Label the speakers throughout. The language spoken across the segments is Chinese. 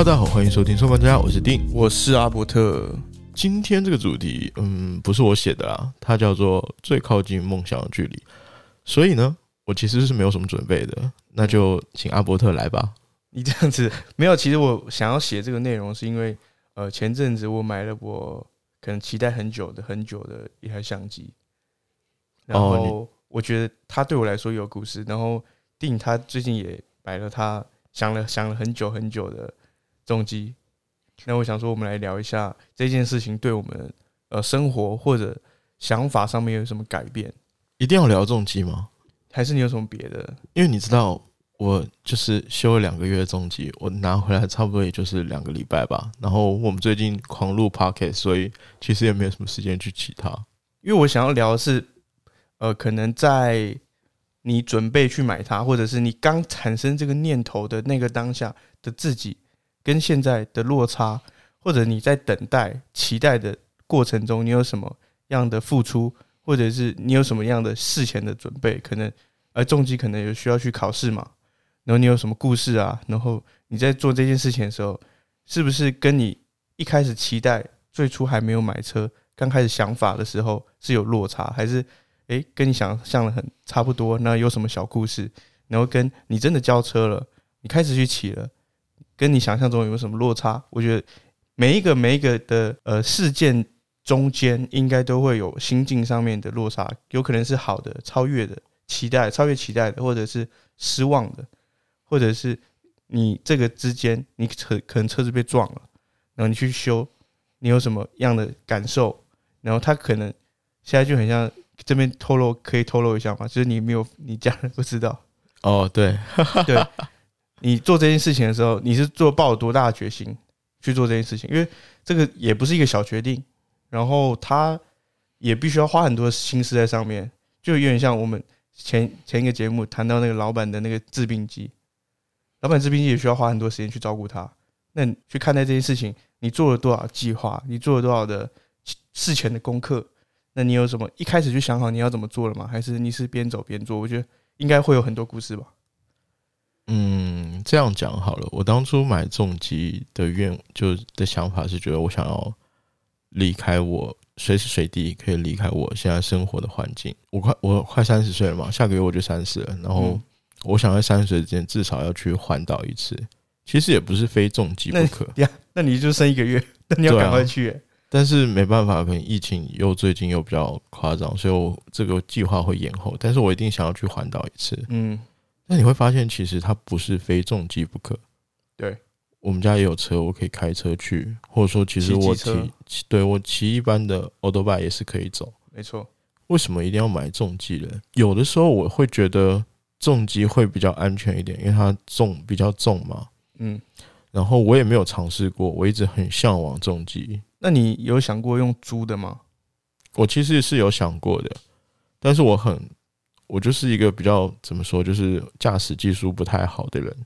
Speaker 1: Hello，大家好，欢迎收听《收官家》，我是丁。
Speaker 2: 我是阿伯特。
Speaker 1: 今天这个主题，嗯，不是我写的啦，它叫做“最靠近梦想的距离”。所以呢，我其实是没有什么准备的，那就请阿伯特来吧。
Speaker 2: 你这样子没有？其实我想要写这个内容，是因为呃，前阵子我买了我可能期待很久的、很久的一台相机，然
Speaker 1: 哦
Speaker 2: 后我觉得它对我来说有故事。然后定他最近也买了他想了想了很久很久的重机，那我想说，我们来聊一下这件事情对我们呃生活或者想法上面有什么改变，
Speaker 1: 一定要聊重机吗？
Speaker 2: 还是你有什么别的？
Speaker 1: 因为你知道，我就是修了两个月的重机，我拿回来差不多也就是两个礼拜吧。然后我们最近狂录 Pocket，所以其实也没有什么时间去骑它。
Speaker 2: 因为我想要聊的是，呃，可能在你准备去买它，或者是你刚产生这个念头的那个当下的自己，跟现在的落差，或者你在等待、期待的过程中，你有什么样的付出，或者是你有什么样的事前的准备？可能，而，重机可能有需要去考试嘛，然后你有什么故事啊？然后你在做这件事情的时候，是不是跟你一开始期待、最初还没有买车？刚开始想法的时候是有落差，还是诶跟你想象的很差不多？那有什么小故事？然后跟你真的交车了，你开始去骑了，跟你想象中有没有什么落差？我觉得每一个每一个的呃事件中间，应该都会有心境上面的落差，有可能是好的、超越的、期待、超越期待的，或者是失望的，或者是你这个之间，你车可能车子被撞了，然后你去修，你有什么样的感受？然后他可能现在就很像这边透露，可以透露一下吗？就是你没有，你家人不知道，
Speaker 1: 哦，对，
Speaker 2: 对你做这件事情的时候，你是做抱多大的决心去做这件事情？因为这个也不是一个小决定，然后他也必须要花很多心思在上面，就有点像我们前前一个节目谈到那个老板的那个治病机，老板治病机也需要花很多时间去照顾他。那你去看待这件事情，你做了多少计划？你做了多少的事前的功课？那你有什么一开始就想好你要怎么做了吗？还是你是边走边做？我觉得应该会有很多故事吧。
Speaker 1: 嗯，这样讲好了。我当初买重疾的愿就的想法是，觉得我想要离开我随时随地可以离开我现在生活的环境。我快我快三十岁了嘛，下个月我就三十了。然后
Speaker 2: 嗯
Speaker 1: 我想在三十岁之间至少要去环岛一次。其实也不是非重疾不可，
Speaker 2: 那你就剩一个月，那你要赶快去、欸
Speaker 1: 但是没办法，可能疫情又最近又比较夸张，所以我这个计划会延后。但是我一定想要去环岛一次。
Speaker 2: 嗯，
Speaker 1: 那你会发现，其实它不是非重机不可。
Speaker 2: 对，
Speaker 1: 我们家也有车，我可以开车去，或者说，其实我
Speaker 2: 骑
Speaker 1: 对我骑一般的 o d o b i 也是可以走。
Speaker 2: 没错。
Speaker 1: 为什么一定要买重机呢？有的时候我会觉得重机会比较安全一点，因为它重比较重嘛。
Speaker 2: 嗯，
Speaker 1: 然后我也没有尝试过，我一直很向往重机。
Speaker 2: 那你有想过用租的吗？
Speaker 1: 我其实是有想过的，但是我很，我就是一个比较怎么说，就是驾驶技术不太好的人，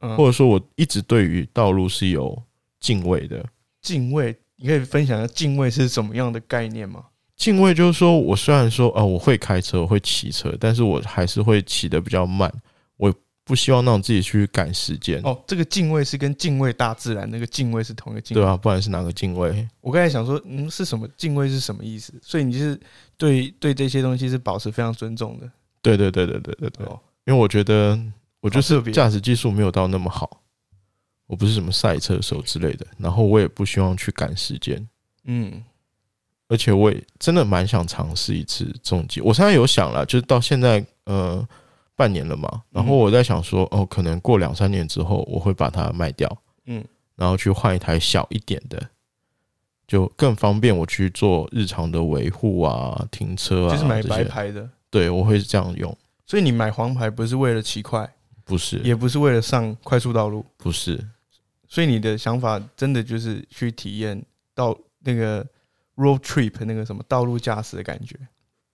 Speaker 2: 嗯，
Speaker 1: 或者说我一直对于道路是有敬畏的。
Speaker 2: 敬畏，你可以分享一下敬畏是什么样的概念吗？
Speaker 1: 敬畏就是说我虽然说啊、我会开车，我会骑车，但是我还是会骑得比较慢。我不希望让自己去赶时间，
Speaker 2: 哦，这个敬畏是跟敬畏大自然那个敬畏是同一个敬畏。
Speaker 1: 对啊，不然是哪个敬畏？
Speaker 2: 我刚才想说，嗯，是什么敬畏是什么意思？所以你就是对对这些东西是保持非常尊重的。
Speaker 1: 对对对对对对对，
Speaker 2: 哦，
Speaker 1: 因为我觉得我就是
Speaker 2: 特别
Speaker 1: 驾驶技术没有到那么好，我不是什么赛车手之类的，然后我也不希望去赶时间。
Speaker 2: 嗯，
Speaker 1: 而且我也真的蛮想尝试一次重机。我现在有想了，就是到现在呃半年了嘛，然后我在想说，哦，可能过两三年之后，我会把它卖掉，
Speaker 2: 嗯，
Speaker 1: 然后去换一台小一点的，就更方便我去做日常的维护啊、停车啊，
Speaker 2: 就是买
Speaker 1: 这些。
Speaker 2: 白牌的。
Speaker 1: 对，我会这样用，
Speaker 2: 所以你买黄牌不是为了骑快，
Speaker 1: 不是，
Speaker 2: 也不是为了上快速道路，
Speaker 1: 不是，
Speaker 2: 所以你的想法真的就是去体验到那个 road trip 那个什么道路驾驶的感觉。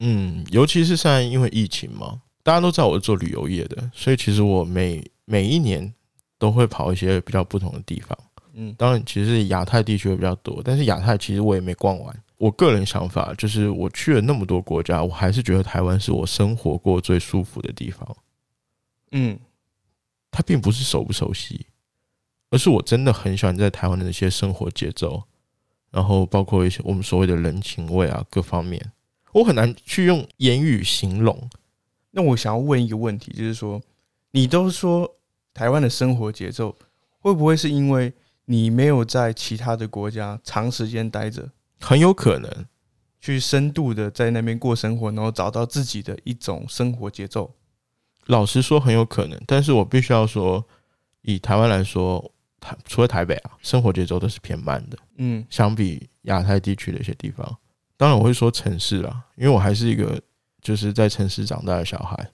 Speaker 1: 嗯，尤其是现在因为疫情嘛，大家都知道我是做旅游业的，所以其实我每每一年都会跑一些比较不同的地方。
Speaker 2: 嗯，
Speaker 1: 当然，其实亚太地区会比较多，但是亚太其实我也没逛完。我个人想法就是，我去了那么多国家，我还是觉得台湾是我生活过最舒服的地方。
Speaker 2: 嗯，
Speaker 1: 它并不是熟不熟悉，而是我真的很喜欢在台湾的那些生活节奏，然后包括一些我们所谓的人情味啊，各方面，我很难去用言语形容。
Speaker 2: 那我想要问一个问题，就是说，你都说台湾的生活节奏，会不会是因为你没有在其他的国家长时间待着，
Speaker 1: 很有可能
Speaker 2: 去深度的在那边过生活，然后找到自己的一种生活节奏？
Speaker 1: 老实说，很有可能。但是我必须要说，以台湾来说，台除了台北啊，生活节奏都是偏慢的。
Speaker 2: 嗯
Speaker 1: 相比亚太地区的一些地方，当然我会说城市啦，因为我还是一个就是在城市长大的小孩，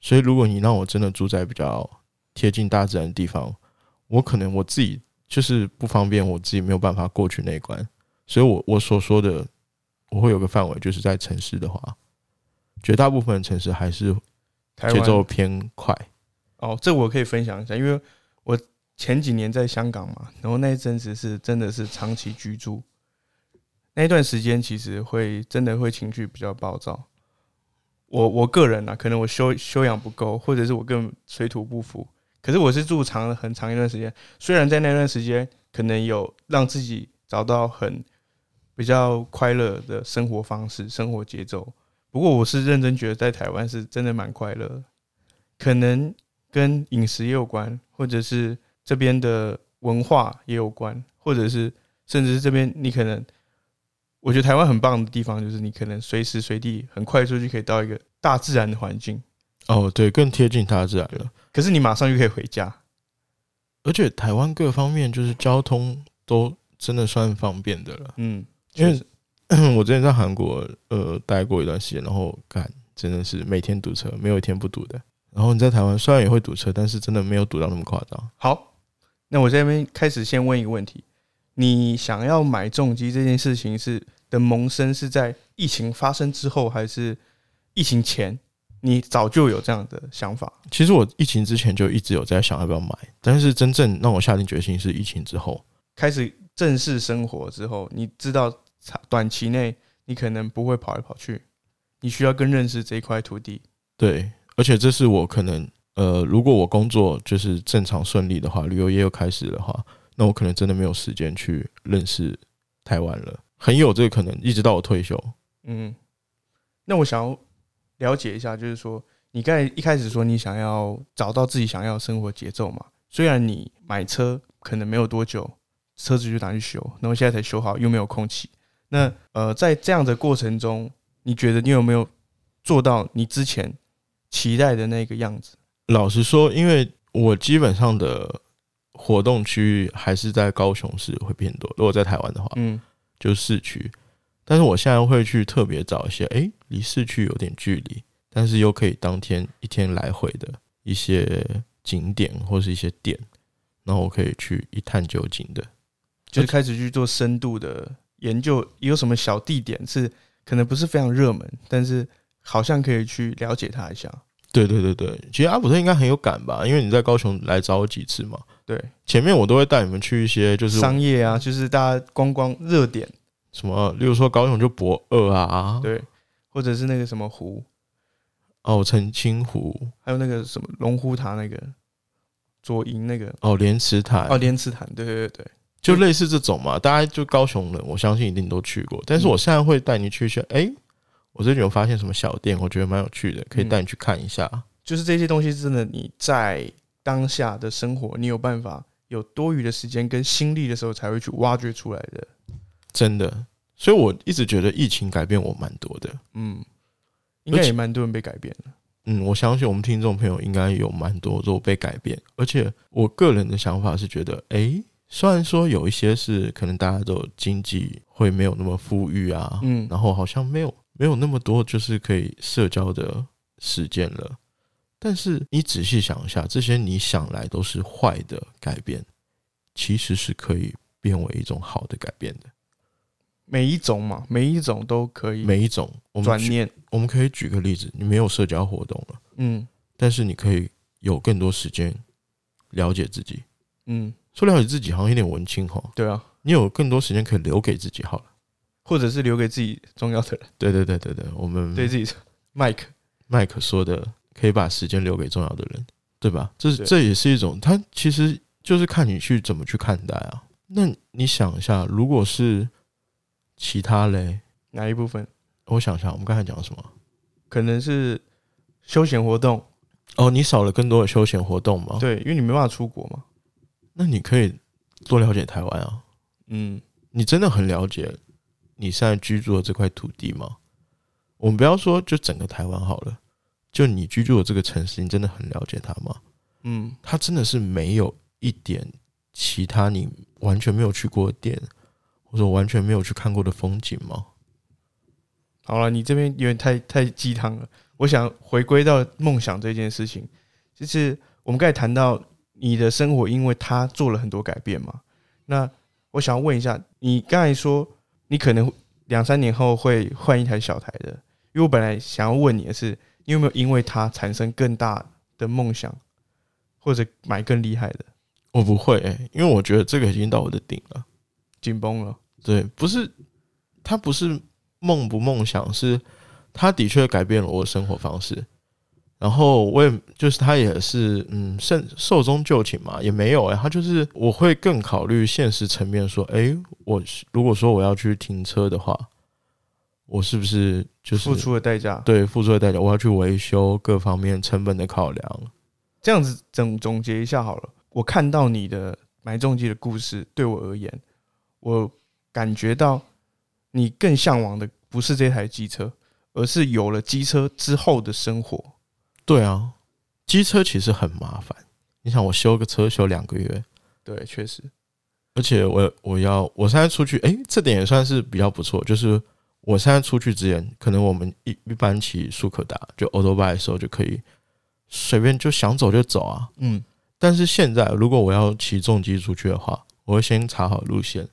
Speaker 1: 所以如果你让我真的住在比较贴近大自然的地方，我可能我自己就是不方便，我自己没有办法过去那一关，所以我我所说的我会有个范围，就是在城市的话，绝大部分城市还是节奏偏快，
Speaker 2: 哦，这我可以分享一下，因为我前几年在香港嘛，然后那一阵子是真的是长期居住，那一段时间其实会真的会情绪比较暴躁。我我个人啊，可能我修修养不够，或者是我更水土不服。可是我是住长了很长一段时间，虽然在那段时间可能有让自己找到很比较快乐的生活方式、生活节奏，不过我是认真觉得在台湾是真的蛮快乐，可能跟饮食也有关，或者是这边的文化也有关，或者是甚至是这边你可能，我觉得台湾很棒的地方就是你可能随时随地很快速就可以到一个大自然的环境，
Speaker 1: 哦，对，更贴近大自然了。
Speaker 2: 可是你马上就可以回家。
Speaker 1: 而且台湾各方面就是交通都真的算方便的了。
Speaker 2: 嗯，
Speaker 1: 因为 我之前在韩国呃待过一段时间，然后干真的是每天堵车，没有一天不堵的。然后你在台湾虽然也会堵车，但是真的没有堵到那么夸张。
Speaker 2: 好，那我这边开始先问一个问题：你想要买重机这件事情是的萌生是在疫情发生之后，还是疫情前？你早就有这样的想法？
Speaker 1: 其实我疫情之前就一直有在想要不要买，但是真正让我下定决心是疫情之后。
Speaker 2: 开始正式生活之后，你知道短期内你可能不会跑来跑去，你需要更认识这一块土地。
Speaker 1: 对，而且这是我可能呃，如果我工作就是正常顺利的话，旅游业又开始的话，那我可能真的没有时间去认识台湾了，很有这个可能，一直到我退休。
Speaker 2: 嗯，那我想要了解一下，就是说，你刚才一开始说你想要找到自己想要的生活节奏嘛？虽然你买车可能没有多久，车子就拿去修，然后现在才修好，又没有空气。那呃，在这样的过程中，你觉得你有没有做到你之前期待的那个样子？
Speaker 1: 老实说，因为我基本上的活动区域还是在高雄市会偏多，如果在台湾的话，
Speaker 2: 嗯
Speaker 1: 就市区。但是我现在会去特别找一些，诶，离市区有点距离，但是又可以当天一天来回的一些景点或是一些店，然后我可以去一探究竟的。
Speaker 2: 就是开始去做深度的研究，有什么小地点是可能不是非常热门，但是好像可以去了解它一下。
Speaker 1: 对对对对，其实阿普特应该很有感吧，因为你在高雄来找我几次嘛。
Speaker 2: 对，
Speaker 1: 前面我都会带你们去一些就是
Speaker 2: 商业啊，就是大家观光热点，
Speaker 1: 什么，例如说高雄就博二啊，
Speaker 2: 对，或者是那个什么湖，
Speaker 1: 哦澄清湖，
Speaker 2: 还有那个什么龙湖塔那个左营那个。
Speaker 1: 哦莲池潭，
Speaker 2: 哦莲池潭，对对对对，
Speaker 1: 就类似这种嘛。大家就高雄人，我相信一定都去过。但是我现在会带你去一些，哎、我最近有发现什么小店，我觉得蛮有趣的，可以带你去看一下。
Speaker 2: 就是这些东西真的你在当下的生活，你有办法有多余的时间跟心力的时候，才会去挖掘出来的。
Speaker 1: 真的，所以我一直觉得疫情改变我蛮多的。
Speaker 2: 嗯，应该也蛮多人被改变了。
Speaker 1: 嗯，我相信我们听众朋友应该有蛮多都被改变，而且我个人的想法是觉得，诶，虽然说有一些是可能大家都经济会没有那么富裕啊，
Speaker 2: 嗯
Speaker 1: 然后好像没有没有那么多就是可以社交的时间了，但是你仔细想一下，这些你想来都是坏的改变，其实是可以变为一种好的改变的。
Speaker 2: 每一种嘛，每一种都可以
Speaker 1: 每一种，我们
Speaker 2: 转念。
Speaker 1: 我们可以举个例子，你没有社交活动了，
Speaker 2: 嗯
Speaker 1: 但是你可以有更多时间了解自己。
Speaker 2: 嗯，
Speaker 1: 说了解自己好像有点文青哈，
Speaker 2: 对啊，
Speaker 1: 你有更多时间可以留给自己好了。
Speaker 2: 或者是留给自己重要的人，
Speaker 1: 对对对对对，我们
Speaker 2: 对自己麦克。
Speaker 1: 麦克说的，可以把时间留给重要的人，对吧？这是这也是一种，他其实就是看你去怎么去看待啊。那你想一下，如果是其他嘞，
Speaker 2: 哪一部分？
Speaker 1: 我想一下，我们刚才讲什么？
Speaker 2: 可能是休闲活动，
Speaker 1: 哦，你少了更多的休闲活动吗？
Speaker 2: 对，因为你没办法出国嘛。
Speaker 1: 那你可以多了解台湾啊。
Speaker 2: 嗯，
Speaker 1: 你真的很了解你现在居住的这块土地吗？我们不要说就整个台湾好了，就你居住的这个城市，你真的很了解它吗？
Speaker 2: 嗯，
Speaker 1: 它真的是没有一点其他你完全没有去过的店，或者完全没有去看过的风景吗？
Speaker 2: 好了，你这边有点太太鸡汤了。我想回归到梦想这件事情，就是我们刚才谈到你的生活，因为他做了很多改变嘛。那我想要问一下，你刚才说你可能两三年后会换一台小台的，因为我本来想要问你的是，你有没有因为它产生更大的梦想，或者买更厉害的？
Speaker 1: 我不会、欸，因为我觉得这个已经到我的顶了。
Speaker 2: 紧绷了，
Speaker 1: 对，不是，它不是梦不梦想，是它的确改变了我的生活方式。然后我也就是他也是嗯寿寿终就寝嘛，也没有哎、他就是我会更考虑现实层面，说，哎、我是如果说我要去停车的话，我是不是就是
Speaker 2: 付出的代价。
Speaker 1: 对付出的代价，我要去维修各方面成本的考量。
Speaker 2: 这样子总总结一下好了。我看到你的买重机的故事，对我而言，我感觉到你更向往的不是这台机车，而是有了机车之后的生活。
Speaker 1: 对啊，机车其实很麻烦。你想，我修个车修两个月，
Speaker 2: 对，确实，
Speaker 1: 而且我我要我现在出去，诶，这点也算是比较不错。就是我现在出去之前，可能我们一一般骑速可达就 o t o b 的时候就可以随便就想走就走啊。
Speaker 2: 嗯，
Speaker 1: 但是现在如果我要骑重机出去的话，我会先查好路线，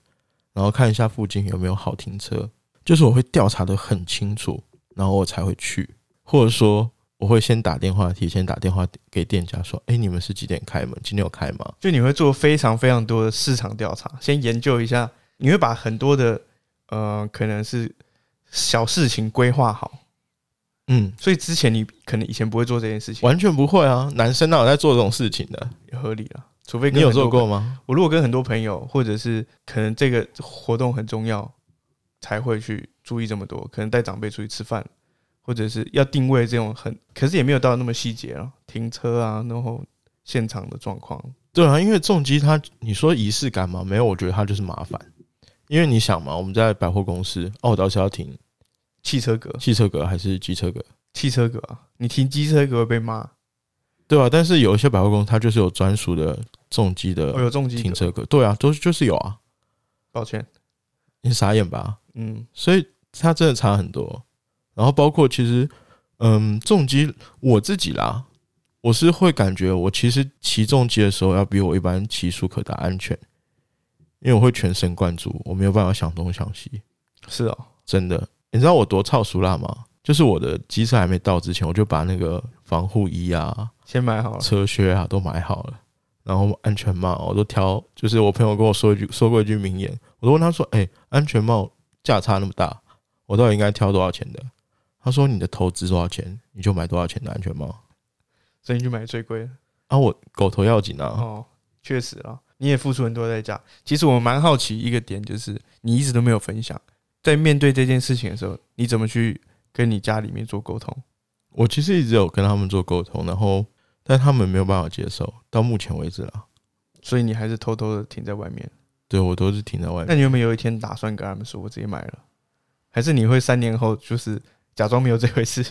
Speaker 1: 然后看一下附近有没有好停车，就是我会调查的很清楚，然后我才会去，或者说我会先打电话，提前打电话给店家说，诶，你们是几点开门？今天有开吗？
Speaker 2: 就你会做非常非常多的市场调查，先研究一下，你会把很多的呃可能是小事情规划好。
Speaker 1: 嗯，
Speaker 2: 所以之前你可能以前不会做这件事情，
Speaker 1: 完全不会啊，男生哪有在做这种事情的？
Speaker 2: 也合理了。除非跟
Speaker 1: 你有做过吗？
Speaker 2: 我如果跟很多朋友，或者是可能这个活动很重要，才会去注意这么多。可能带长辈出去吃饭，或者是要定位这种很，可是也没有到那么细节啊，停车啊，然后现场的状况。
Speaker 1: 对啊，因为重机它，你说仪式感吗？没有，我觉得它就是麻烦。因为你想嘛，我们在百货公司，哦，我到时候要停
Speaker 2: 汽车格，
Speaker 1: 汽车格还是机车格？
Speaker 2: 汽车格啊，你停机车格会被骂。
Speaker 1: 对啊，但是有一些百货公司，它就是有专属的重机的
Speaker 2: 哦，有重机，
Speaker 1: 停车格。对啊，都是就是有啊，
Speaker 2: 抱歉，
Speaker 1: 你傻眼吧？
Speaker 2: 嗯，
Speaker 1: 所以它真的差很多。然后包括其实，嗯，重机我自己啦，我是会感觉我其实骑重机的时候要比我一般骑速可达安全，因为我会全神贯注，我没有办法想东想西。
Speaker 2: 是哦，
Speaker 1: 真的，你知道我多操熟辣吗？就是我的机车还没到之前，我就把那个防护衣啊、
Speaker 2: 先买好了，
Speaker 1: 车靴啊都买好了，然后安全帽我都挑。就是我朋友跟我说一句说过一句名言，我都问他说：“哎、安全帽价差那么大，我到底应该挑多少钱的？”他说：“你的投资多少钱，你就买多少钱的安全帽。
Speaker 2: 所以你就买最贵的。”
Speaker 1: 啊，我狗头要紧啊！
Speaker 2: 哦，确实啊，你也付出很多代价。其实我蛮好奇一个点，就是你一直都没有分享，在面对这件事情的时候，你怎么去跟你家里面做沟通？
Speaker 1: 我其实一直有跟他们做沟通，然后但他们没有办法接受，到目前为止啦。
Speaker 2: 所以你还是偷偷的停在外面。
Speaker 1: 对我都是停在外面。
Speaker 2: 那你有没有有一天打算跟他们说，我直接买了？还是你会三年后就是假装没有这回事？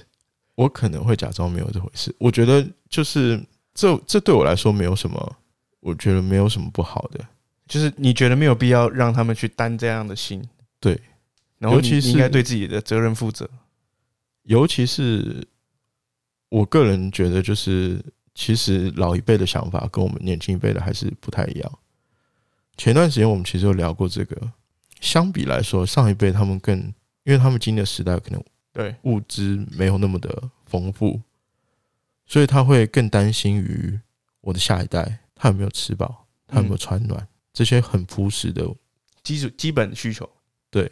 Speaker 1: 我可能会假装没有这回事。我觉得就是这这对我来说没有什么，我觉得没有什么不好的。
Speaker 2: 就是你觉得没有必要让他们去担这样的心，
Speaker 1: 对，
Speaker 2: 然后你
Speaker 1: 尤其是
Speaker 2: 你应该对自己的责任负责。
Speaker 1: 尤其是我个人觉得，就是其实老一辈的想法跟我们年轻一辈的还是不太一样。前段时间我们其实有聊过这个，相比来说，上一辈他们更，因为他们经历的时代可能
Speaker 2: 对，
Speaker 1: 物资没有那么的丰富，所以他会更担心于我的下一代，他有没有吃饱，他有没有穿暖，这些很朴实的。
Speaker 2: 基础基本需求。
Speaker 1: 对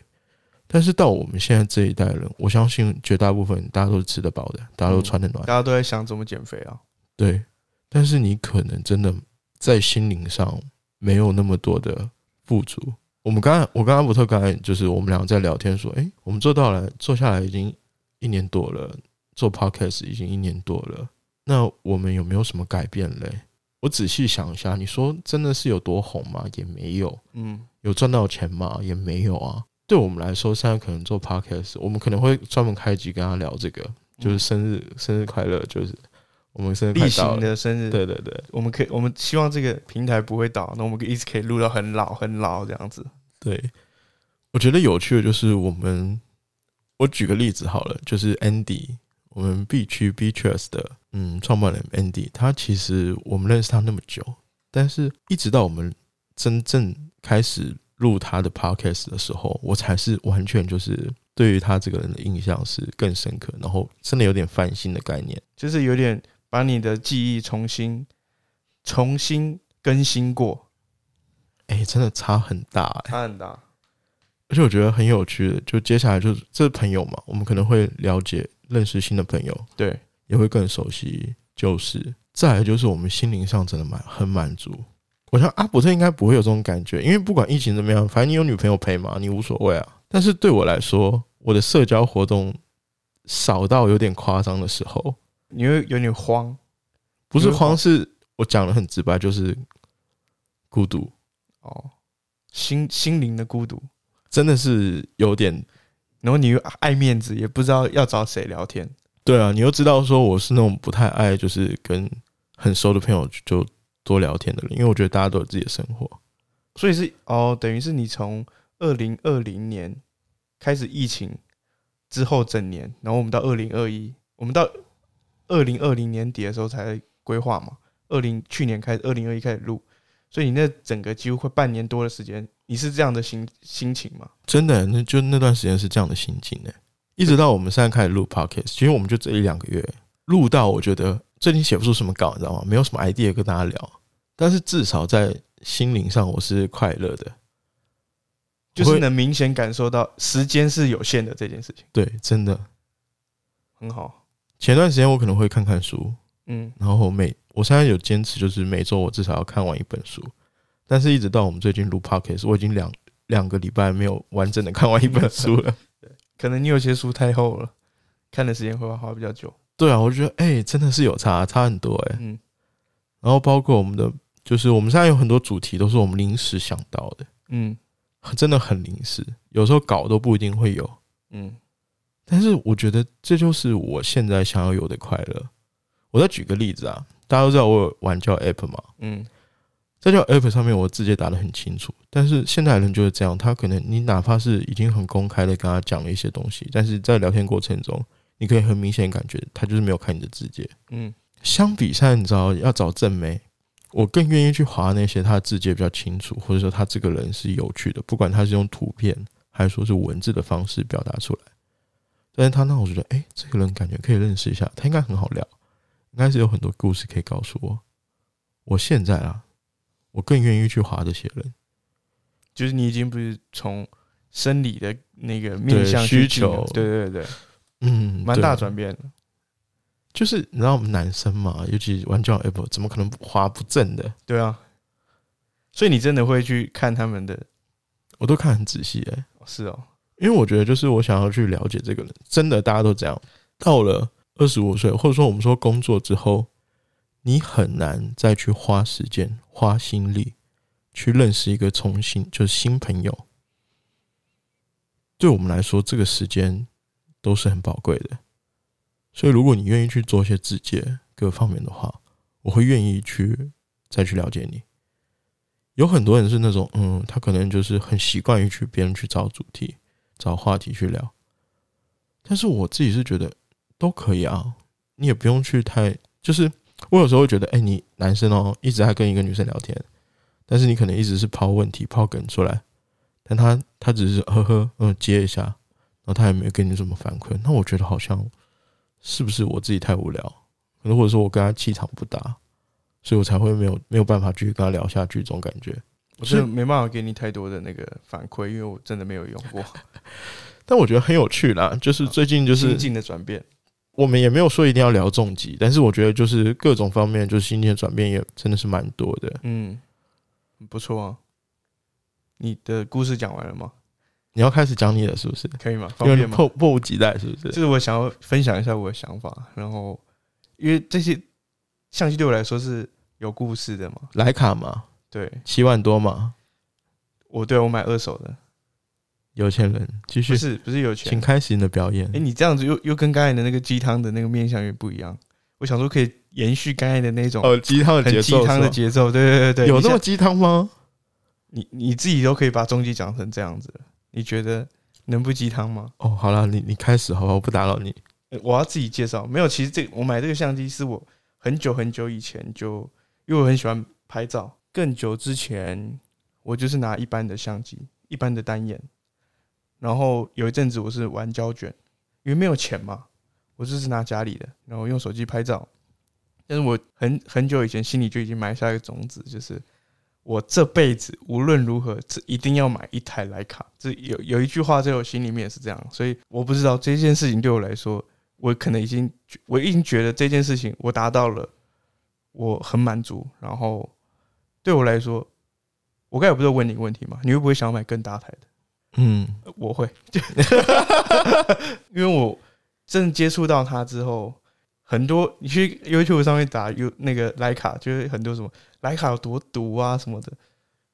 Speaker 1: 但是到我们现在这一代人，我相信绝大部分大家都是吃得饱的，大家都穿得暖，
Speaker 2: 大家都在想怎么减肥啊。
Speaker 1: 对。但是你可能真的在心灵上没有那么多的富足。我们刚才，我跟阿伯特刚才就是我们两个在聊天说，诶，我们做到了，做下来已经一年多了，做 podcast 已经一年多了，那我们有没有什么改变嘞？我仔细想一下，你说真的是有多红吗？也没有。
Speaker 2: 嗯，
Speaker 1: 有赚到钱吗？也没有啊。对我们来说，现在可能做 podcast，我们可能会专门开集跟他聊这个，就是生日，生日快乐，就是我们生日快
Speaker 2: 例。行的生日，
Speaker 1: 对对对
Speaker 2: 我们可以，我们希望这个平台不会倒，那我们可以一直可以录到很老很老这样子。
Speaker 1: 对，我觉得有趣的就是我们，我举个例子好了，就是 Andy，我们 B 区 B Trust 的嗯创办人 Andy，他其实我们认识他那么久，但是一直到我们真正开始录他的 Podcast 的时候，我才是完全就是对于他这个人的印象是更深刻，然后真的有点翻新的概念。
Speaker 2: 就是有点把你的记忆重新重新更新过，
Speaker 1: 哎、真的差很大、欸，
Speaker 2: 差很大。
Speaker 1: 而且我觉得很有趣的，就接下来就是这朋友嘛，我们可能会了解认识新的朋友，
Speaker 2: 对，
Speaker 1: 也会更熟悉旧事。再来就是我们心灵上真的满很满足。我想阿伯特应该不会有这种感觉，因为不管疫情怎么样，反正你有女朋友陪嘛，你无所谓啊。但是对我来说，我的社交活动少到有点夸张的时候，
Speaker 2: 你会有点慌
Speaker 1: 不是
Speaker 2: 慌
Speaker 1: 慌，是我讲的很直白，就是孤独，
Speaker 2: 哦，心心灵的孤独。
Speaker 1: 真的是有点
Speaker 2: 然后你又爱面子，也不知道要找谁聊天。
Speaker 1: 对啊。你又知道说我是那种不太爱就是跟很熟的朋友就多聊天的人，因为我觉得大家都有自己的生活。
Speaker 2: 所以是哦，等于是你从二零二零年开始疫情之后整年，然后我们到二零二一，我们到二零二零年底的时候才规划嘛。二零去年开始，二零二一开始录，所以你那整个几乎快半年多的时间，你是这样的心心情吗？
Speaker 1: 真的，那就那段时间是这样的心境呢，一直到我们现在开始录 podcast，其实我们就这一两个月录到，我觉得最近写不出什么稿，你知道吗？没有什么 idea 跟大家聊，但是至少在心灵上我是快乐的。
Speaker 2: 就是能明显感受到时间是有限的这件事情，
Speaker 1: 对，真的。
Speaker 2: 很好。
Speaker 1: 前段时间我可能会看看书，
Speaker 2: 嗯，
Speaker 1: 然后每我现在有坚持，就是每周我至少要看完一本书。但是，一直到我们最近录 podcast，我已经两两个礼拜没有完整的看完一本书了。
Speaker 2: 可能你有些书太厚了，看的时间会花比较久。
Speaker 1: 对啊，我觉得哎、真的是有差，差很多哎、
Speaker 2: 嗯，
Speaker 1: 然后包括我们的，就是我们现在有很多主题都是我们临时想到的，
Speaker 2: 嗯
Speaker 1: 真的很临时，有时候稿都不一定会有。
Speaker 2: 嗯
Speaker 1: 但是我觉得这就是我现在想要有的快乐。我再举个例子啊，大家都知道我有玩叫 App 嘛，
Speaker 2: 嗯，
Speaker 1: 在叫 App 上面我字节打得很清楚，但是现代人就是这样，他可能你哪怕是已经很公开的跟他讲了一些东西，但是在聊天过程中，你可以很明显感觉他就是没有看你的字节。
Speaker 2: 嗯
Speaker 1: 相比下，你知道要找正妹，我更愿意去划那些他的字节比较清楚，或者说他这个人是有趣的，不管他是用图片还是说是文字的方式表达出来。但是他让我觉得，哎、这个人感觉可以认识一下，他应该很好聊，应该是有很多故事可以告诉我。我现在啊，我更愿意去划这些人。
Speaker 2: 就是你已经不是从生理的那个面向
Speaker 1: 需求
Speaker 2: 对对对，
Speaker 1: 嗯，
Speaker 2: 蛮大转变的。
Speaker 1: 就是你知道我们男生嘛，尤其玩交友 app，怎么可能划不正的？
Speaker 2: 对啊，所以你真的会去看他们的？
Speaker 1: 我都看很仔细哎、
Speaker 2: 是哦，
Speaker 1: 因为我觉得就是我想要去了解这个人，真的大家都这样。到了二十五岁，或者说我们说工作之后，你很难再去花时间、花心力去认识一个重新就是新朋友。对我们来说，这个时间都是很宝贵的。所以，如果你愿意去做一些自介各方面的话，我会愿意去再去了解你。有很多人是那种，嗯，他可能就是很习惯于去别人去找主题、找话题去聊。但是我自己是觉得都可以啊，你也不用去太，就是我有时候会觉得，哎、你男生哦一直在跟一个女生聊天，但是你可能一直是抛问题、抛梗出来，但他他只是呵呵嗯接一下，然后他也没有给你什么反馈，那我觉得好像是不是我自己太无聊，可能或者说我跟他气场不搭，所以我才会没有没有办法继续跟他聊下去这种感觉。
Speaker 2: 我真的没办法给你太多的那个反馈，因为我真的没有用过。
Speaker 1: 但我觉得很有趣啦，就是最近就是
Speaker 2: 心境的转变，
Speaker 1: 我们也没有说一定要聊重疾，但是我觉得就是各种方面，就是心境的转变也真的是蛮多的。
Speaker 2: 嗯，不错啊。你的故事讲完了吗？
Speaker 1: 你要开始讲你的，是不是？
Speaker 2: 可以吗？方便吗？
Speaker 1: 迫迫不及待，是不？
Speaker 2: 就是是我想要分享一下我的想法，然后因为这些相机对我来说是有故事的嘛。
Speaker 1: 徕卡嘛，
Speaker 2: 对
Speaker 1: 七万多嘛，
Speaker 2: 我对我买二手的，
Speaker 1: 有钱人继续
Speaker 2: 不，是不是有钱
Speaker 1: 请。开始你的表演
Speaker 2: 哎、。你这样子又又跟刚才的那个鸡汤的那个面向也不一样。我想说可以延续刚才的那种
Speaker 1: 哦，鸡汤的节奏
Speaker 2: 很鸡汤的节奏，对对对对，
Speaker 1: 有那么鸡汤吗？
Speaker 2: 你你自己都可以把终极讲成这样子了，你觉得能不鸡汤吗？
Speaker 1: 哦，好了，你你开始好吧，我不打扰你。
Speaker 2: 呃我要自己介绍，没有，其实这我买这个相机是我很久很久以前就，因为我很喜欢拍照，更久之前我就是拿一般的相机，一般的单眼，然后有一阵子我是玩胶卷，因为没有钱嘛，我就是拿家里的，然后用手机拍照，但是我很很久以前心里就已经埋下一个种子，就是我这辈子无论如何，这一定要买一台徕卡。这有有一句话在我心里面也是这样，所以我不知道这件事情对我来说，我可能已经我已经觉得这件事情我达到了，我很满足。然后对我来说，我刚才不是问你一个问题吗？你会不会想要买更大台的？
Speaker 1: 嗯，
Speaker 2: 呃我会，因为我真的接触到它之后，很多你去 YouTube 上面打 U 那个莱卡，就是很多什么莱卡有多毒啊什么的，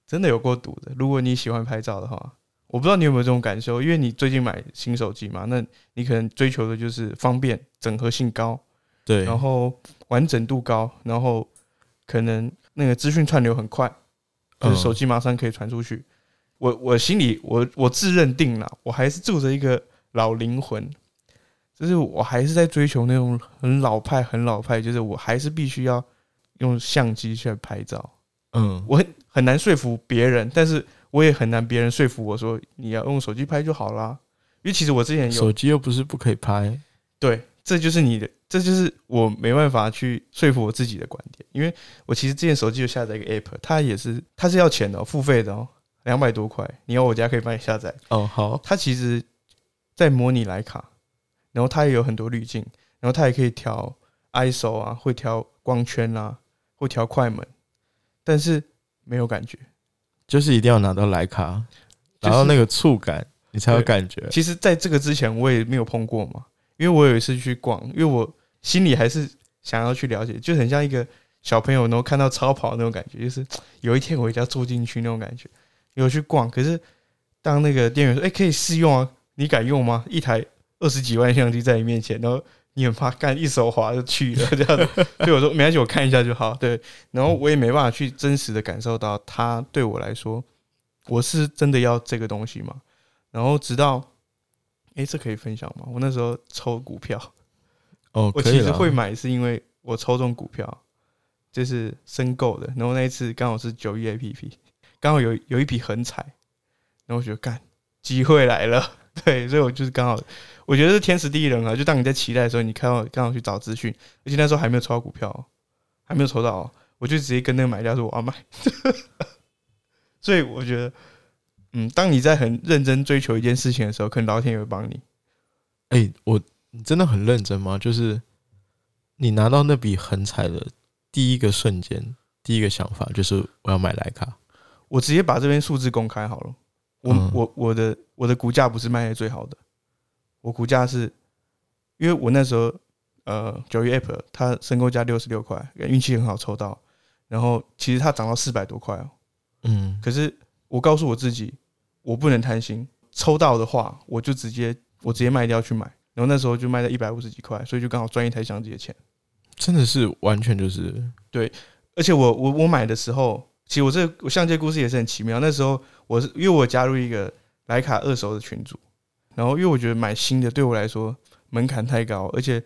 Speaker 2: 真的有过毒的。如果你喜欢拍照的话，我不知道你有没有这种感受，因为你最近买新手机嘛，那你可能追求的就是方便、整合性高，
Speaker 1: 对，
Speaker 2: 然后完整度高，然后可能那个资讯串流很快，就是
Speaker 1: 嗯
Speaker 2: 手机马上可以传出去。我我心里我我自认定了，我还是住着一个老灵魂，就是我还是在追求那种很老派、很老派，就是我还是必须要用相机去拍照。
Speaker 1: 嗯，
Speaker 2: 我很很难说服别人，但是我也很难别人说服我说你要用手机拍就好啦。因为其实我之前有
Speaker 1: 手机又不是不可以拍，
Speaker 2: 对，这就是你的，这就是我没办法去说服我自己的观点，因为我其实之前手机有下载一个 app，它也是它是要钱的、哦，付费的哦，两百多块，你要我家可以帮你下载。
Speaker 1: 哦，好，
Speaker 2: 它其实在模拟徕卡，然后它也有很多滤镜，然后它也可以调 ISO 啊，会调光圈啊，会调快门，但是没有感觉。
Speaker 1: 就是一定要拿到徕卡，
Speaker 2: 就是
Speaker 1: 拿到那个触感，你才有感觉。
Speaker 2: 其实在这个之前我也没有碰过嘛，因为我有一次去逛，因为我心里还是想要去了解，就很像一个小朋友，然后看到超跑那种感觉，就是 有一天我一定要坐进去那种感觉。有去逛，可是当那个店员说：“哎、可以试用啊，你敢用吗？”一台二十几万相机在你面前，然后你很怕干一手滑就去了 这样子，所以我说没关系，我看一下就好。对，然后我也没办法去真实的感受到它对我来说，我是真的要这个东西吗？然后直到，哎、这可以分享吗？我那时候抽股票，
Speaker 1: 哦，
Speaker 2: 我。其实会买是因为我抽中股票，就是申购的。然后那一次刚好是九一 A P P，刚好有有一笔横彩，然后我觉得干机会来了，对，所以我就是刚好，我觉得是天时地利人和。就当你在期待的时候，你看到刚好去找资讯，而且那时候还没有抽到股票哦，还没有抽到哦，我就直接跟那个买家说我要买。所以我觉得，嗯，当你在很认真追求一件事情的时候，可能老天也会帮你。
Speaker 1: 哎、我你真的很认真吗？就是你拿到那笔横财的第一个瞬间，第一个想法就是我要买莱卡。
Speaker 2: 我直接把这边数字公开好了。我、
Speaker 1: 嗯
Speaker 2: 我我的我的股价不是卖的最好的，我股价是，因为我那时候呃九月 app 它申购价六十六块，运气很好抽到，然后其实它涨到四百多块哦。
Speaker 1: 嗯，
Speaker 2: 可是我告诉我自己，我不能贪心，抽到的话我就直接我直接卖掉去买，然后那时候就卖到一百五十几块，所以就刚好赚一台相机的钱。
Speaker 1: 真的是完全就是对
Speaker 2: 而且我我我买的时候，其实我这个我相机的故事也是很奇妙。那时候我是因为我加入一个徕卡二手的群组，然后因为我觉得买新的对我来说门槛太高，而且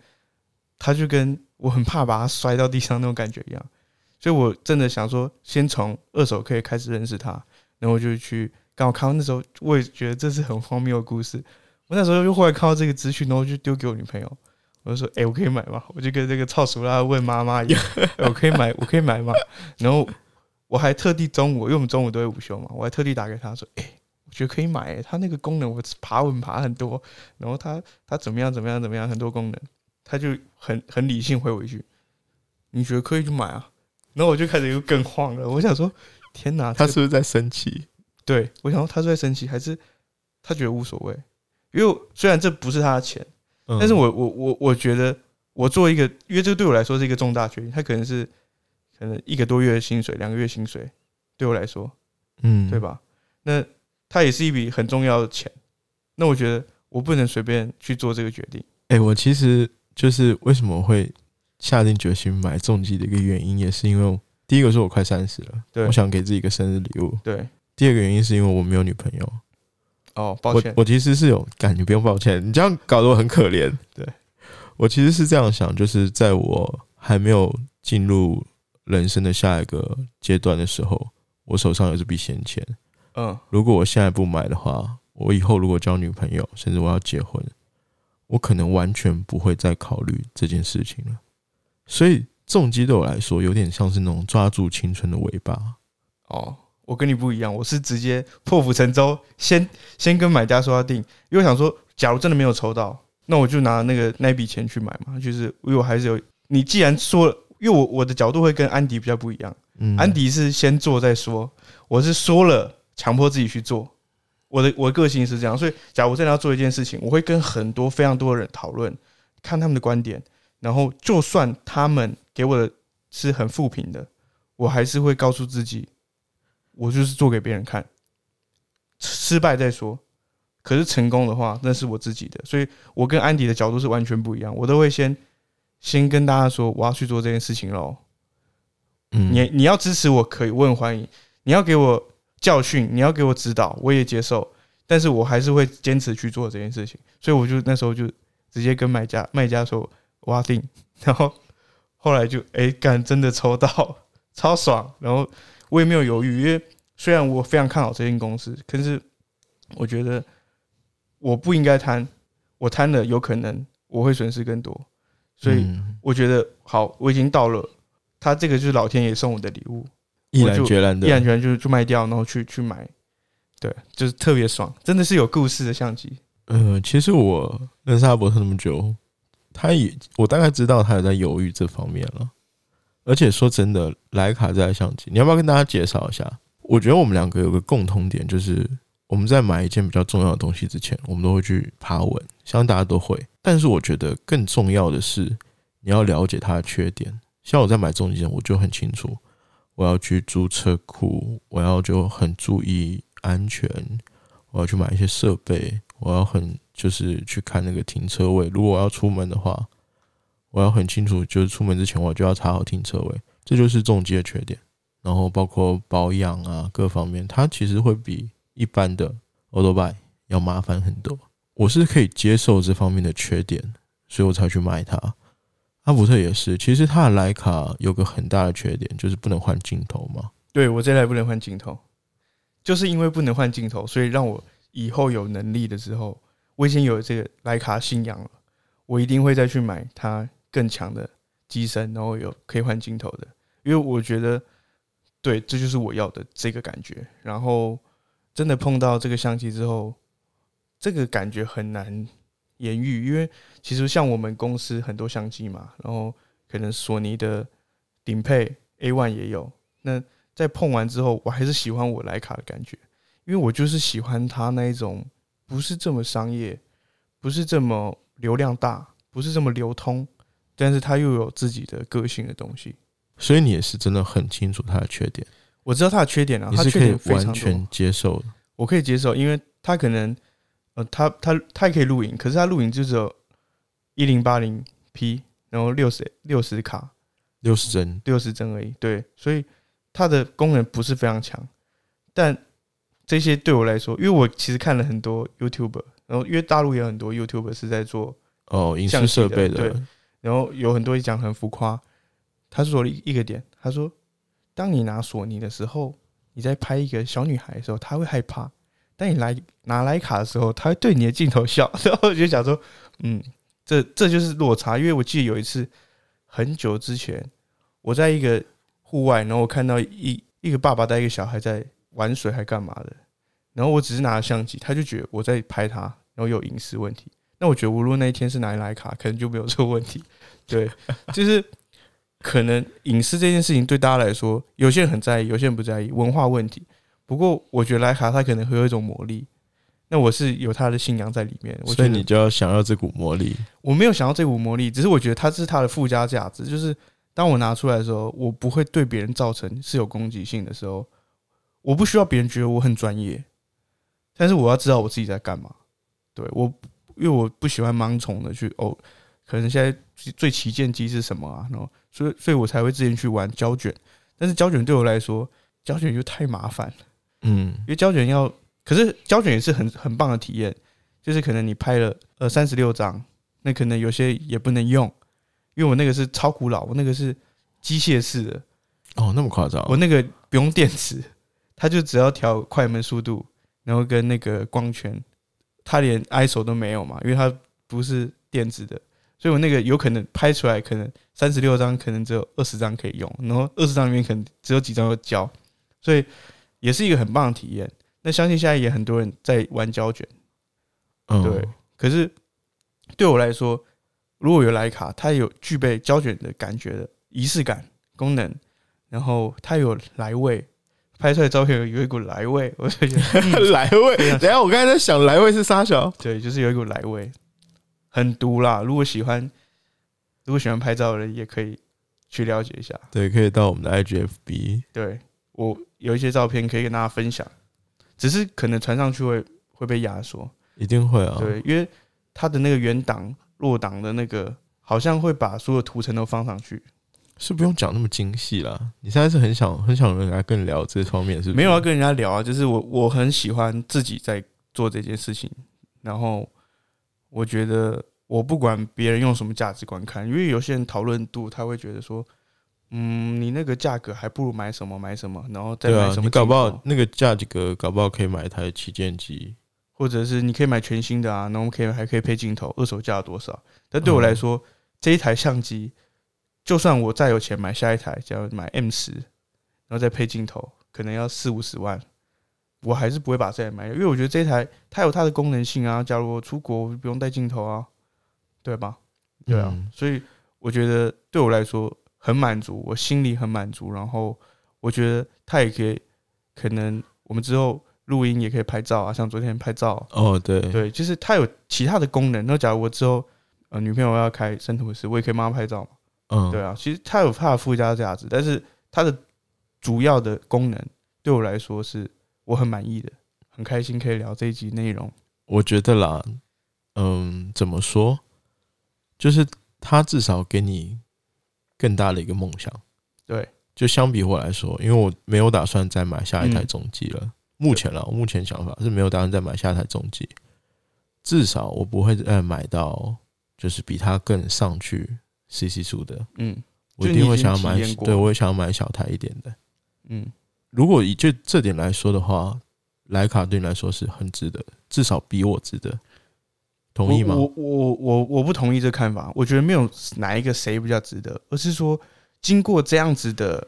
Speaker 2: 它就跟我很怕把它摔到地上那种感觉一样，所以我真的想说，先从二手可以开始认识它，然后我就去刚好看到那时候，我也觉得这是很荒谬的故事。我那时候又后来看到这个资讯，然后就丢给我女朋友，我就说：“哎、我可以买吗？”我就跟这个超熟拉问妈妈一样，我可以买，我可以买吗？然后我还特地中午，因为我们中午都会午休嘛，我还特地打给他说：“哎、我觉得可以买、欸，它那个功能我爬文爬很多，然后它它怎么样怎么样怎么样，很多功能。”他就很很理性回我一句：“你觉得可以就买啊。”然后我就开始又更慌了，我想说：“天哪，
Speaker 1: 他是不是在生气？
Speaker 2: 对我想说他是在生气，还是他觉得无所谓？因为虽然这不是他的钱，但是我我我我觉得我做一个，因为这个对我来说是一个重大决定，他可能是可能一个多月的薪水，两个月薪水，对我来说，
Speaker 1: 嗯，
Speaker 2: 对？吧？那他也是一笔很重要的钱，那我觉得我不能随便去做这个决定。
Speaker 1: 哎、我其实就是为什么会下定决心买重疾的一个原因，也是因为第一个是我快三十了，
Speaker 2: 对
Speaker 1: 我想给自己一个生日礼物；
Speaker 2: 对，
Speaker 1: 第二个原因是因为我没有女朋友。
Speaker 2: 哦，抱歉，
Speaker 1: 我我其实是有感，你不用抱歉，你这样搞得我很可怜。
Speaker 2: 对
Speaker 1: 我其实是这样想，就是在我还没有进入人生的下一个阶段的时候，我手上有这笔闲钱。
Speaker 2: 嗯，
Speaker 1: 如果我现在不买的话，我以后如果交女朋友，甚至我要结婚，我可能完全不会再考虑这件事情了。所以重击对我来说，有点像是那种抓住青春的尾巴。
Speaker 2: 哦，我跟你不一样，我是直接破釜沉舟，先先跟买家说要定，因为我想说，假如真的没有抽到，那我就拿那个那笔钱去买嘛，就是因为我还是有，你既然说了，因为我我的角度会跟安迪比较不一样，
Speaker 1: 嗯，
Speaker 2: 安迪是先做再说，我是说了强迫自己去做。我的我的个性是这样，所以假如我真的要做一件事情，我会跟很多非常多的人讨论，看他们的观点，然后就算他们给我的是很负评的，我还是会告诉自己，我就是做给别人看，失败再说。可是成功的话，那是我自己的，所以我跟安迪的角度是完全不一样。我都会先先跟大家说，我要去做这件事情喽。
Speaker 1: 嗯
Speaker 2: 你你要支持我可以，我很欢迎。你要给我教训，你要给我指导，我也接受。但是我还是会坚持去做这件事情。所以我就那时候就直接跟买家卖家说我要定，然后后来就哎干、真的抽到，超爽。然后我也没有犹豫，因为虽然我非常看好这间公司，可是我觉得我不应该贪，我贪了有可能我会损失更多，所以
Speaker 1: 嗯
Speaker 2: 我觉得好，我已经到了，他这个就是老天爷送我的礼物，
Speaker 1: 毅然决然的，
Speaker 2: 毅然决然就就卖掉，然后去去买，对，就是特别爽，真的是有故事的相机。
Speaker 1: 呃，其实我认识阿伯特那么久，他也我大概知道他有在犹豫这方面了。而且说真的，徕卡这台相机，你要不要跟大家介绍一下？我觉得我们两个有个共同点，就是我们在买一件比较重要的东西之前，我们都会去爬文，相信大家都会。但是我觉得更重要的是，你要了解它的缺点。像我在买重机前，我就很清楚，我要去租车库，我要就很注意安全，我要去买一些设备，我要很就是去看那个停车位。如果我要出门的话，我要很清楚，就是出门之前我就要查好停车位，这就是重机的缺点。然后包括保养啊各方面，它其实会比一般的 o d o b i 要麻烦很多。我是可以接受这方面的缺点，所以我才去买它。阿普特也是，其实它的莱卡有个很大的缺点，就是不能换镜头嘛。
Speaker 2: 对我这台不能换镜头，就是因为不能换镜头，所以让我以后有能力的时候，我已经有这个莱卡信仰了，我一定会再去买它更强的机身，然后有可以换镜头的，因为我觉得，对，这就是我要的这个感觉。然后真的碰到这个相机之后，这个感觉很难言喻，因为其实像我们公司很多相机嘛，然后可能索尼的顶配 A one 也有，那在碰完之后，我还是喜欢我徕卡的感觉，因为我就是喜欢它那一种不是这么商业，不是这么流量大，不是这么流通，但是他又有自己的个性的东西。
Speaker 1: 所以你也是真的很清楚他的缺点，
Speaker 2: 我知道他的缺点啊，
Speaker 1: 你是可以
Speaker 2: 它缺点非常
Speaker 1: 完全，接受的。
Speaker 2: 我可以接受，因为他可能呃，他他他也可以录影，可是他录影就只有一零八零 P，然后六十六十卡，
Speaker 1: 六十帧，
Speaker 2: 六十帧而已。对，所以它的功能不是非常强，但这些对我来说，因为我其实看了很多 YouTuber，然后因为大陆也有很多 YouTuber 是在做，
Speaker 1: 哦，影
Speaker 2: 相机的
Speaker 1: 视设备
Speaker 2: 对
Speaker 1: 的，
Speaker 2: 然后有很多也讲很浮夸。他说了一个点，他说，当你拿索尼的时候，你在拍一个小女孩的时候，她会害怕；当你来拿徕卡的时候，她会对你的镜头笑。然后我就想说，嗯，这这就是落差。因为我记得有一次很久之前，我在一个户外，然后我看到一一个爸爸带一个小孩在玩水还干嘛的，然后我只是拿了相机，他就觉得我在拍他，然后有隐私问题，那我觉得，无论那一天是哪一来卡，可能就没有这个问题。对，就是可能隐私这件事情对大家来说，有些人很在意，有些人不在意，文化问题。不过，我觉得莱卡它可能会有一种魔力。那我是有他的信仰在里面，
Speaker 1: 所以你就要想要这股魔力。
Speaker 2: 我没有想要这股魔力，只是我觉得它是它的附加价值。就是当我拿出来的时候，我不会对别人造成是有攻击性的时候，我不需要别人觉得我很专业，但是我要知道我自己在干嘛。对我，因为我不喜欢盲从的去哦，可能现在最旗舰机是什么啊？然后所以所以我才会之前去玩胶卷，但是胶卷对我来说，胶卷又太麻烦了。嗯，因为胶卷要。可是胶卷也是很很棒的体验，就是可能你拍了呃三十六张，那可能有些也不能用，因为我那个是超古老，我那个是机械式的。
Speaker 1: 哦，那么夸张？
Speaker 2: 我那个不用电池，它就只要调快门速度，然后跟那个光圈，它连 ISO 都没有嘛，因为它不是电子的，所以我那个有可能拍出来可能三十六张，可能只有二十张可以用，然后二十张里面可能只有几张有胶，所以也是一个很棒的体验。那相信现在也很多人在玩胶卷，对。可是对我来说，如果有徕卡，它有具备胶卷的感觉的仪式感功能，然后它有来味，拍出来照片有一股来味，我就觉得
Speaker 1: 来味。等下我刚才在想来味是啥小？
Speaker 2: 对，就是有一股来味，很毒啦。如果喜欢，如果喜欢拍照的人也可以去了解一下。
Speaker 1: 对，可以到我们的 IGFB。
Speaker 2: 对我有一些照片可以跟大家分享。只是可能传上去会会被压缩，
Speaker 1: 一定会啊。
Speaker 2: 对，因为它的那个原档、落档的那个，好像会把所有图层都放上去。
Speaker 1: 是不用讲那么精细啦。你现在是很想很想人家跟你聊这方面，是？
Speaker 2: 没有要跟人家聊啊，就是我我很喜欢自己在做这件事情。然后我觉得我不管别人用什么价值观看，因为有些人讨论度他会觉得说。嗯，你那个价格还不如买什么买什么，然后再买什么。
Speaker 1: 你搞不好那个价格搞不好可以买一台旗舰机，
Speaker 2: 或者是你可以买全新的啊，然后可以还可以配镜头，二手价多少？但对我来说，这一台相机，就算我再有钱买下一台，假如买 M 十，然后再配镜头，可能要四五十万，我还是不会把这台买，因为我觉得这台它有它的功能性啊。假如我出国我不用带镜头啊，对吧？对啊，所以我觉得对我来说。很满足，我心里很满足。然后我觉得它也可以，可能我们之后录音也可以拍照啊，像昨天拍照。
Speaker 1: 哦，对
Speaker 2: 对，就是它有其他的功能。那假如我之后呃女朋友要开生图时，我也可以帮她拍照嘛。嗯，对啊，其实它有它的附加价值，但是它的主要的功能对我来说是我很满意的，很开心可以聊这一集内容。
Speaker 1: 我觉得啦，嗯，怎么说，就是它至少给你。更大的一个梦想，
Speaker 2: 对，
Speaker 1: 就相比我来说，因为我没有打算再买下一台中机了。目前了，目前想法是没有打算再买下一台中机，至少我不会再买到就是比它更上去 CC 数的。嗯，我一定会想要买，对我也想要买小台一点的。嗯，如果以就这点来说的话，莱卡对你来说是很值得，至少比我值得。同意吗？
Speaker 2: 我我我我不同意这看法。我觉得没有哪一个谁比较值得，而是说经过这样子的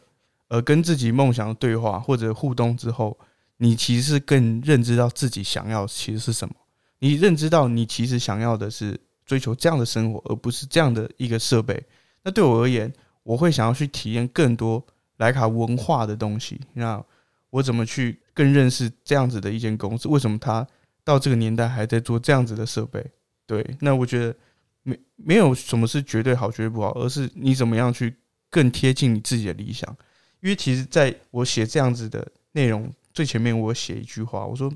Speaker 2: 呃跟自己梦想对话或者互动之后，你其实是更认知到自己想要其实是什么。你认知到你其实想要的是追求这样的生活，而不是这样的一个设备。那对我而言，我会想要去体验更多莱卡文化的东西。那我怎么去更认识这样子的一间公司？为什么他到这个年代还在做这样子的设备？对，那我觉得没没有什么是绝对好，绝对不好，而是你怎么样去更贴近你自己的理想。因为其实在我写这样子的内容最前面，我写一句话，我说，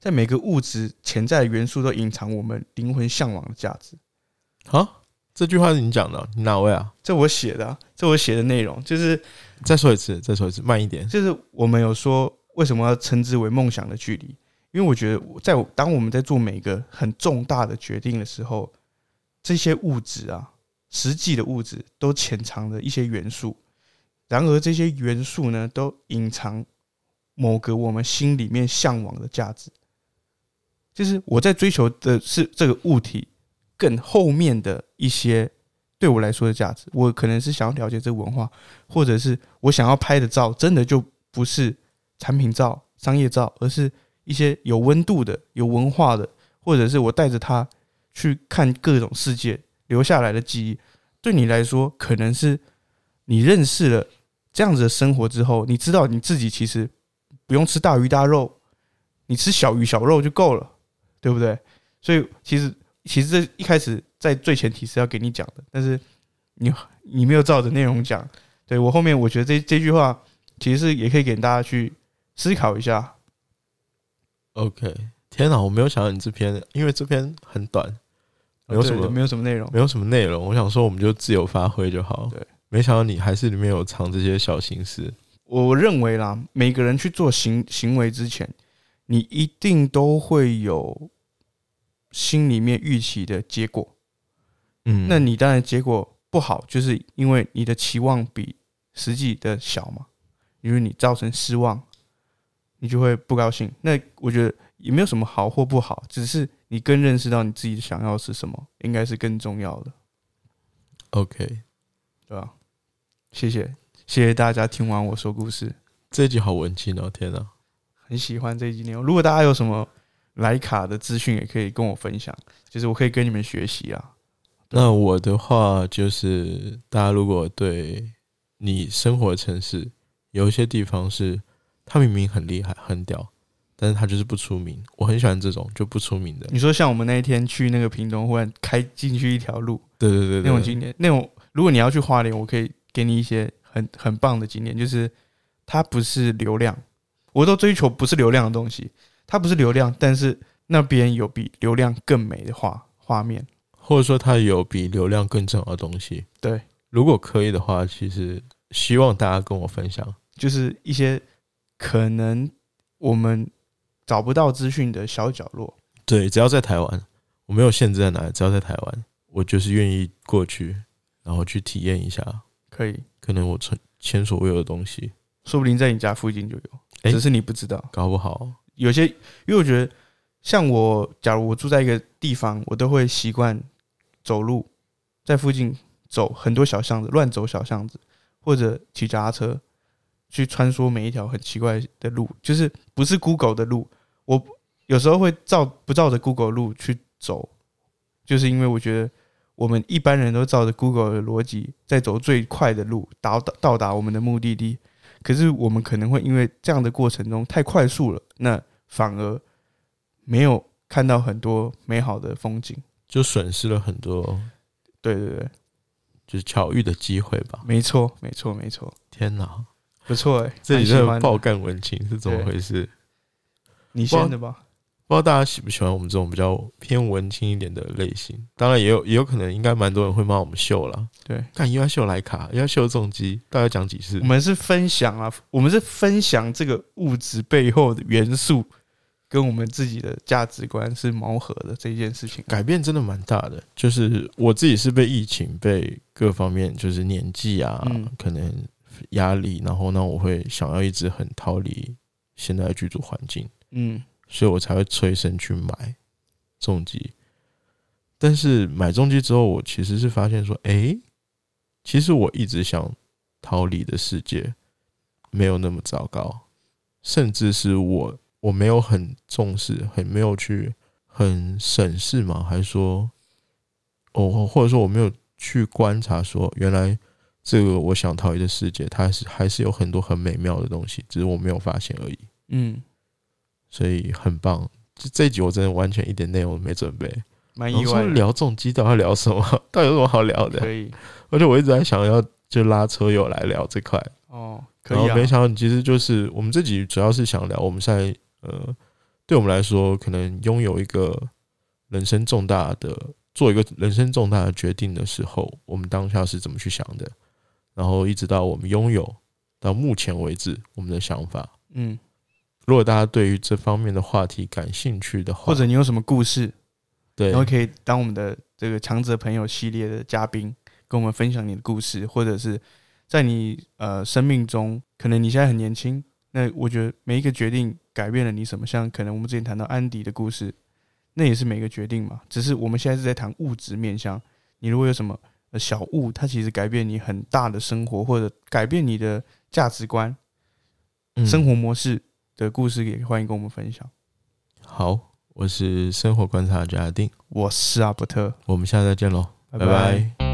Speaker 2: 在每个物质潜在的元素都隐藏我们灵魂向往的价值。
Speaker 1: 好，这句话是你讲的，你哪位啊？
Speaker 2: 这我写的，这我写的内容就是，
Speaker 1: 再说一次，再说一次，慢一点。
Speaker 2: 就是我们有说为什么要称之为梦想的距离。因为我觉得，在当我们在做每个很重大的决定的时候，这些物质啊，实际的物质都潜藏着一些元素。然而，这些元素呢，都隐藏某个我们心里面向往的价值。就是我在追求的是这个物体更后面的一些对我来说的价值。我可能是想要了解这个文化，或者是我想要拍的照，真的就不是产品照、商业照，而是。一些有温度的、有文化的，或者是我带着它去看各种世界留下来的记忆，对你来说，可能是你认识了这样子的生活之后，你知道你自己其实不用吃大鱼大肉，你吃小鱼小肉就够了，对不对？所以其实其实这一开始在最前提是要给你讲的，但是你你没有照着内容讲，对我后面我觉得这这句话其实是也可以给大家去思考一下。
Speaker 1: OK，天哪，我没有想到你这篇，因为这篇很短，没有什么
Speaker 2: 对没有什么内容，
Speaker 1: 没有什么内容。我想说，我们就自由发挥就好。
Speaker 2: 对，
Speaker 1: 没想到你还是里面有藏这些小心思。
Speaker 2: 我认为啦，每个人去做行行为之前，你一定都会有心里面预期的结果。
Speaker 1: 嗯，
Speaker 2: 那你当然结果不好，就是因为你的期望比实际的小嘛，因为你造成失望，你就会不高兴。那我觉得也没有什么好或不好，只是你更认识到你自己想要的是什么，应该是更重要的
Speaker 1: ，OK，
Speaker 2: 对吧？谢谢，谢谢大家听完我说故事。
Speaker 1: 这一集好文静哦！天哪，
Speaker 2: 很喜欢这一集内容。如果大家有什么莱卡的资讯，也可以跟我分享，就是我可以跟你们学习啊。
Speaker 1: 那我的话就是，大家如果对你生活的城市有一些地方是它明明很厉害很屌，但是它就是不出名，我很喜欢这种就不出名的。
Speaker 2: 你说像我们那一天去那个屏东，忽然开进去一条路，
Speaker 1: 对对对对，
Speaker 2: 那种景点，那种如果你要去花莲，我可以给你一些很很棒的景点，就是它不是流量，我都追求不是流量的东西，它不是流量，但是那边有比流量更美的画画面。
Speaker 1: 或者说它有比流量更重要的东西。
Speaker 2: 对，
Speaker 1: 如果可以的话，其实希望大家跟我分享。
Speaker 2: 就是一些可能我们找不到资讯的小角落。
Speaker 1: 对，只要在台湾，我没有限制在哪里，只要在台湾，我就是愿意过去，然后去体验一下，
Speaker 2: 可以，
Speaker 1: 可能我前前所未有的东西，
Speaker 2: 说不定在你家附近就有，
Speaker 1: 诶
Speaker 2: 只是你不知道。
Speaker 1: 搞不好
Speaker 2: 有些，因为我觉得，像我，假如我住在一个地方，我都会习惯走路，在附近走很多小巷子，乱走小巷子，或者骑脚踏车去穿梭每一条很奇怪的路，就是不是 Google 的路。我有时候会照不照着 Google 路去走，就是因为我觉得我们一般人都照着 Google 的逻辑在走最快的路，达到到达我们的目的地。可是我们可能会因为这样的过程中太快速了，那反而没有看到很多美好的风景。
Speaker 1: 就损失了很多
Speaker 2: 对对对，
Speaker 1: 就是巧遇的机会吧。
Speaker 2: 没错，没错，没错，
Speaker 1: 天哪，
Speaker 2: 不错哎、
Speaker 1: 这里爆干文青是怎么回事？
Speaker 2: 你先的吧？
Speaker 1: 不知道大家喜不喜欢我们这种比较偏文青一点的类型？当然也有也有可能，应该蛮多人会骂我们秀啦。
Speaker 2: 对，
Speaker 1: 看又要秀莱卡，又要秀重机，大概讲几次
Speaker 2: 我？们是分享啊，我们是分享这个物质背后的元素，跟我们自己的价值观是磨合的这件事情。
Speaker 1: 改变真的蛮大的，就是我自己是被疫情、被各方面就是年纪啊，
Speaker 2: 嗯
Speaker 1: 可能压力，然后呢，我会想要一直很逃离现在的居住环境，
Speaker 2: 嗯，
Speaker 1: 所以我才会催生去买重机。但是买重机之后，我其实是发现说，诶，其实我一直想逃离的世界没有那么糟糕，甚至是我我没有很重视，很没有去很审视嘛，还是说，哦，或者说我没有去观察说，原来这个我想逃离的世界，它是还是有很多很美妙的东西，只是我没有发现而已。
Speaker 2: 嗯，
Speaker 1: 所以很棒。这这一集我真的完全一点内容都没准备，
Speaker 2: 蛮意外的。
Speaker 1: 聊重机到底要聊什么？到底有什么好聊的？
Speaker 2: 可以
Speaker 1: 而且我一直在想要就拉车友来聊这块，
Speaker 2: 哦，可以啊
Speaker 1: 然后没。想到你其实就是我们这集主要是想聊我们现在呃，对我们来说可能拥有一个人生重大的做一个人生重大的决定的时候，我们当下是怎么去想的，然后一直到我们拥有到目前为止我们的想法。
Speaker 2: 嗯，
Speaker 1: 如果大家对于这方面的话题感兴趣的话，
Speaker 2: 或者你有什么故事，
Speaker 1: 对。
Speaker 2: 然后可以当我们的这个强者朋友系列的嘉宾，跟我们分享你的故事，或者是在你呃生命中，可能你现在很年轻，那我觉得每一个决定改变了你什么，像可能我们之前谈到安迪的故事，那也是每个决定嘛，只是我们现在是在谈物质面向，你如果有什么呃小物，它其实改变你很大的生活，或者改变你的价值观、
Speaker 1: 嗯。
Speaker 2: 生活模式的故事，也欢迎跟我们分享。
Speaker 1: 好，我是生活观察家丁，
Speaker 2: 我是阿伯特，
Speaker 1: 我们下次再见喽，拜拜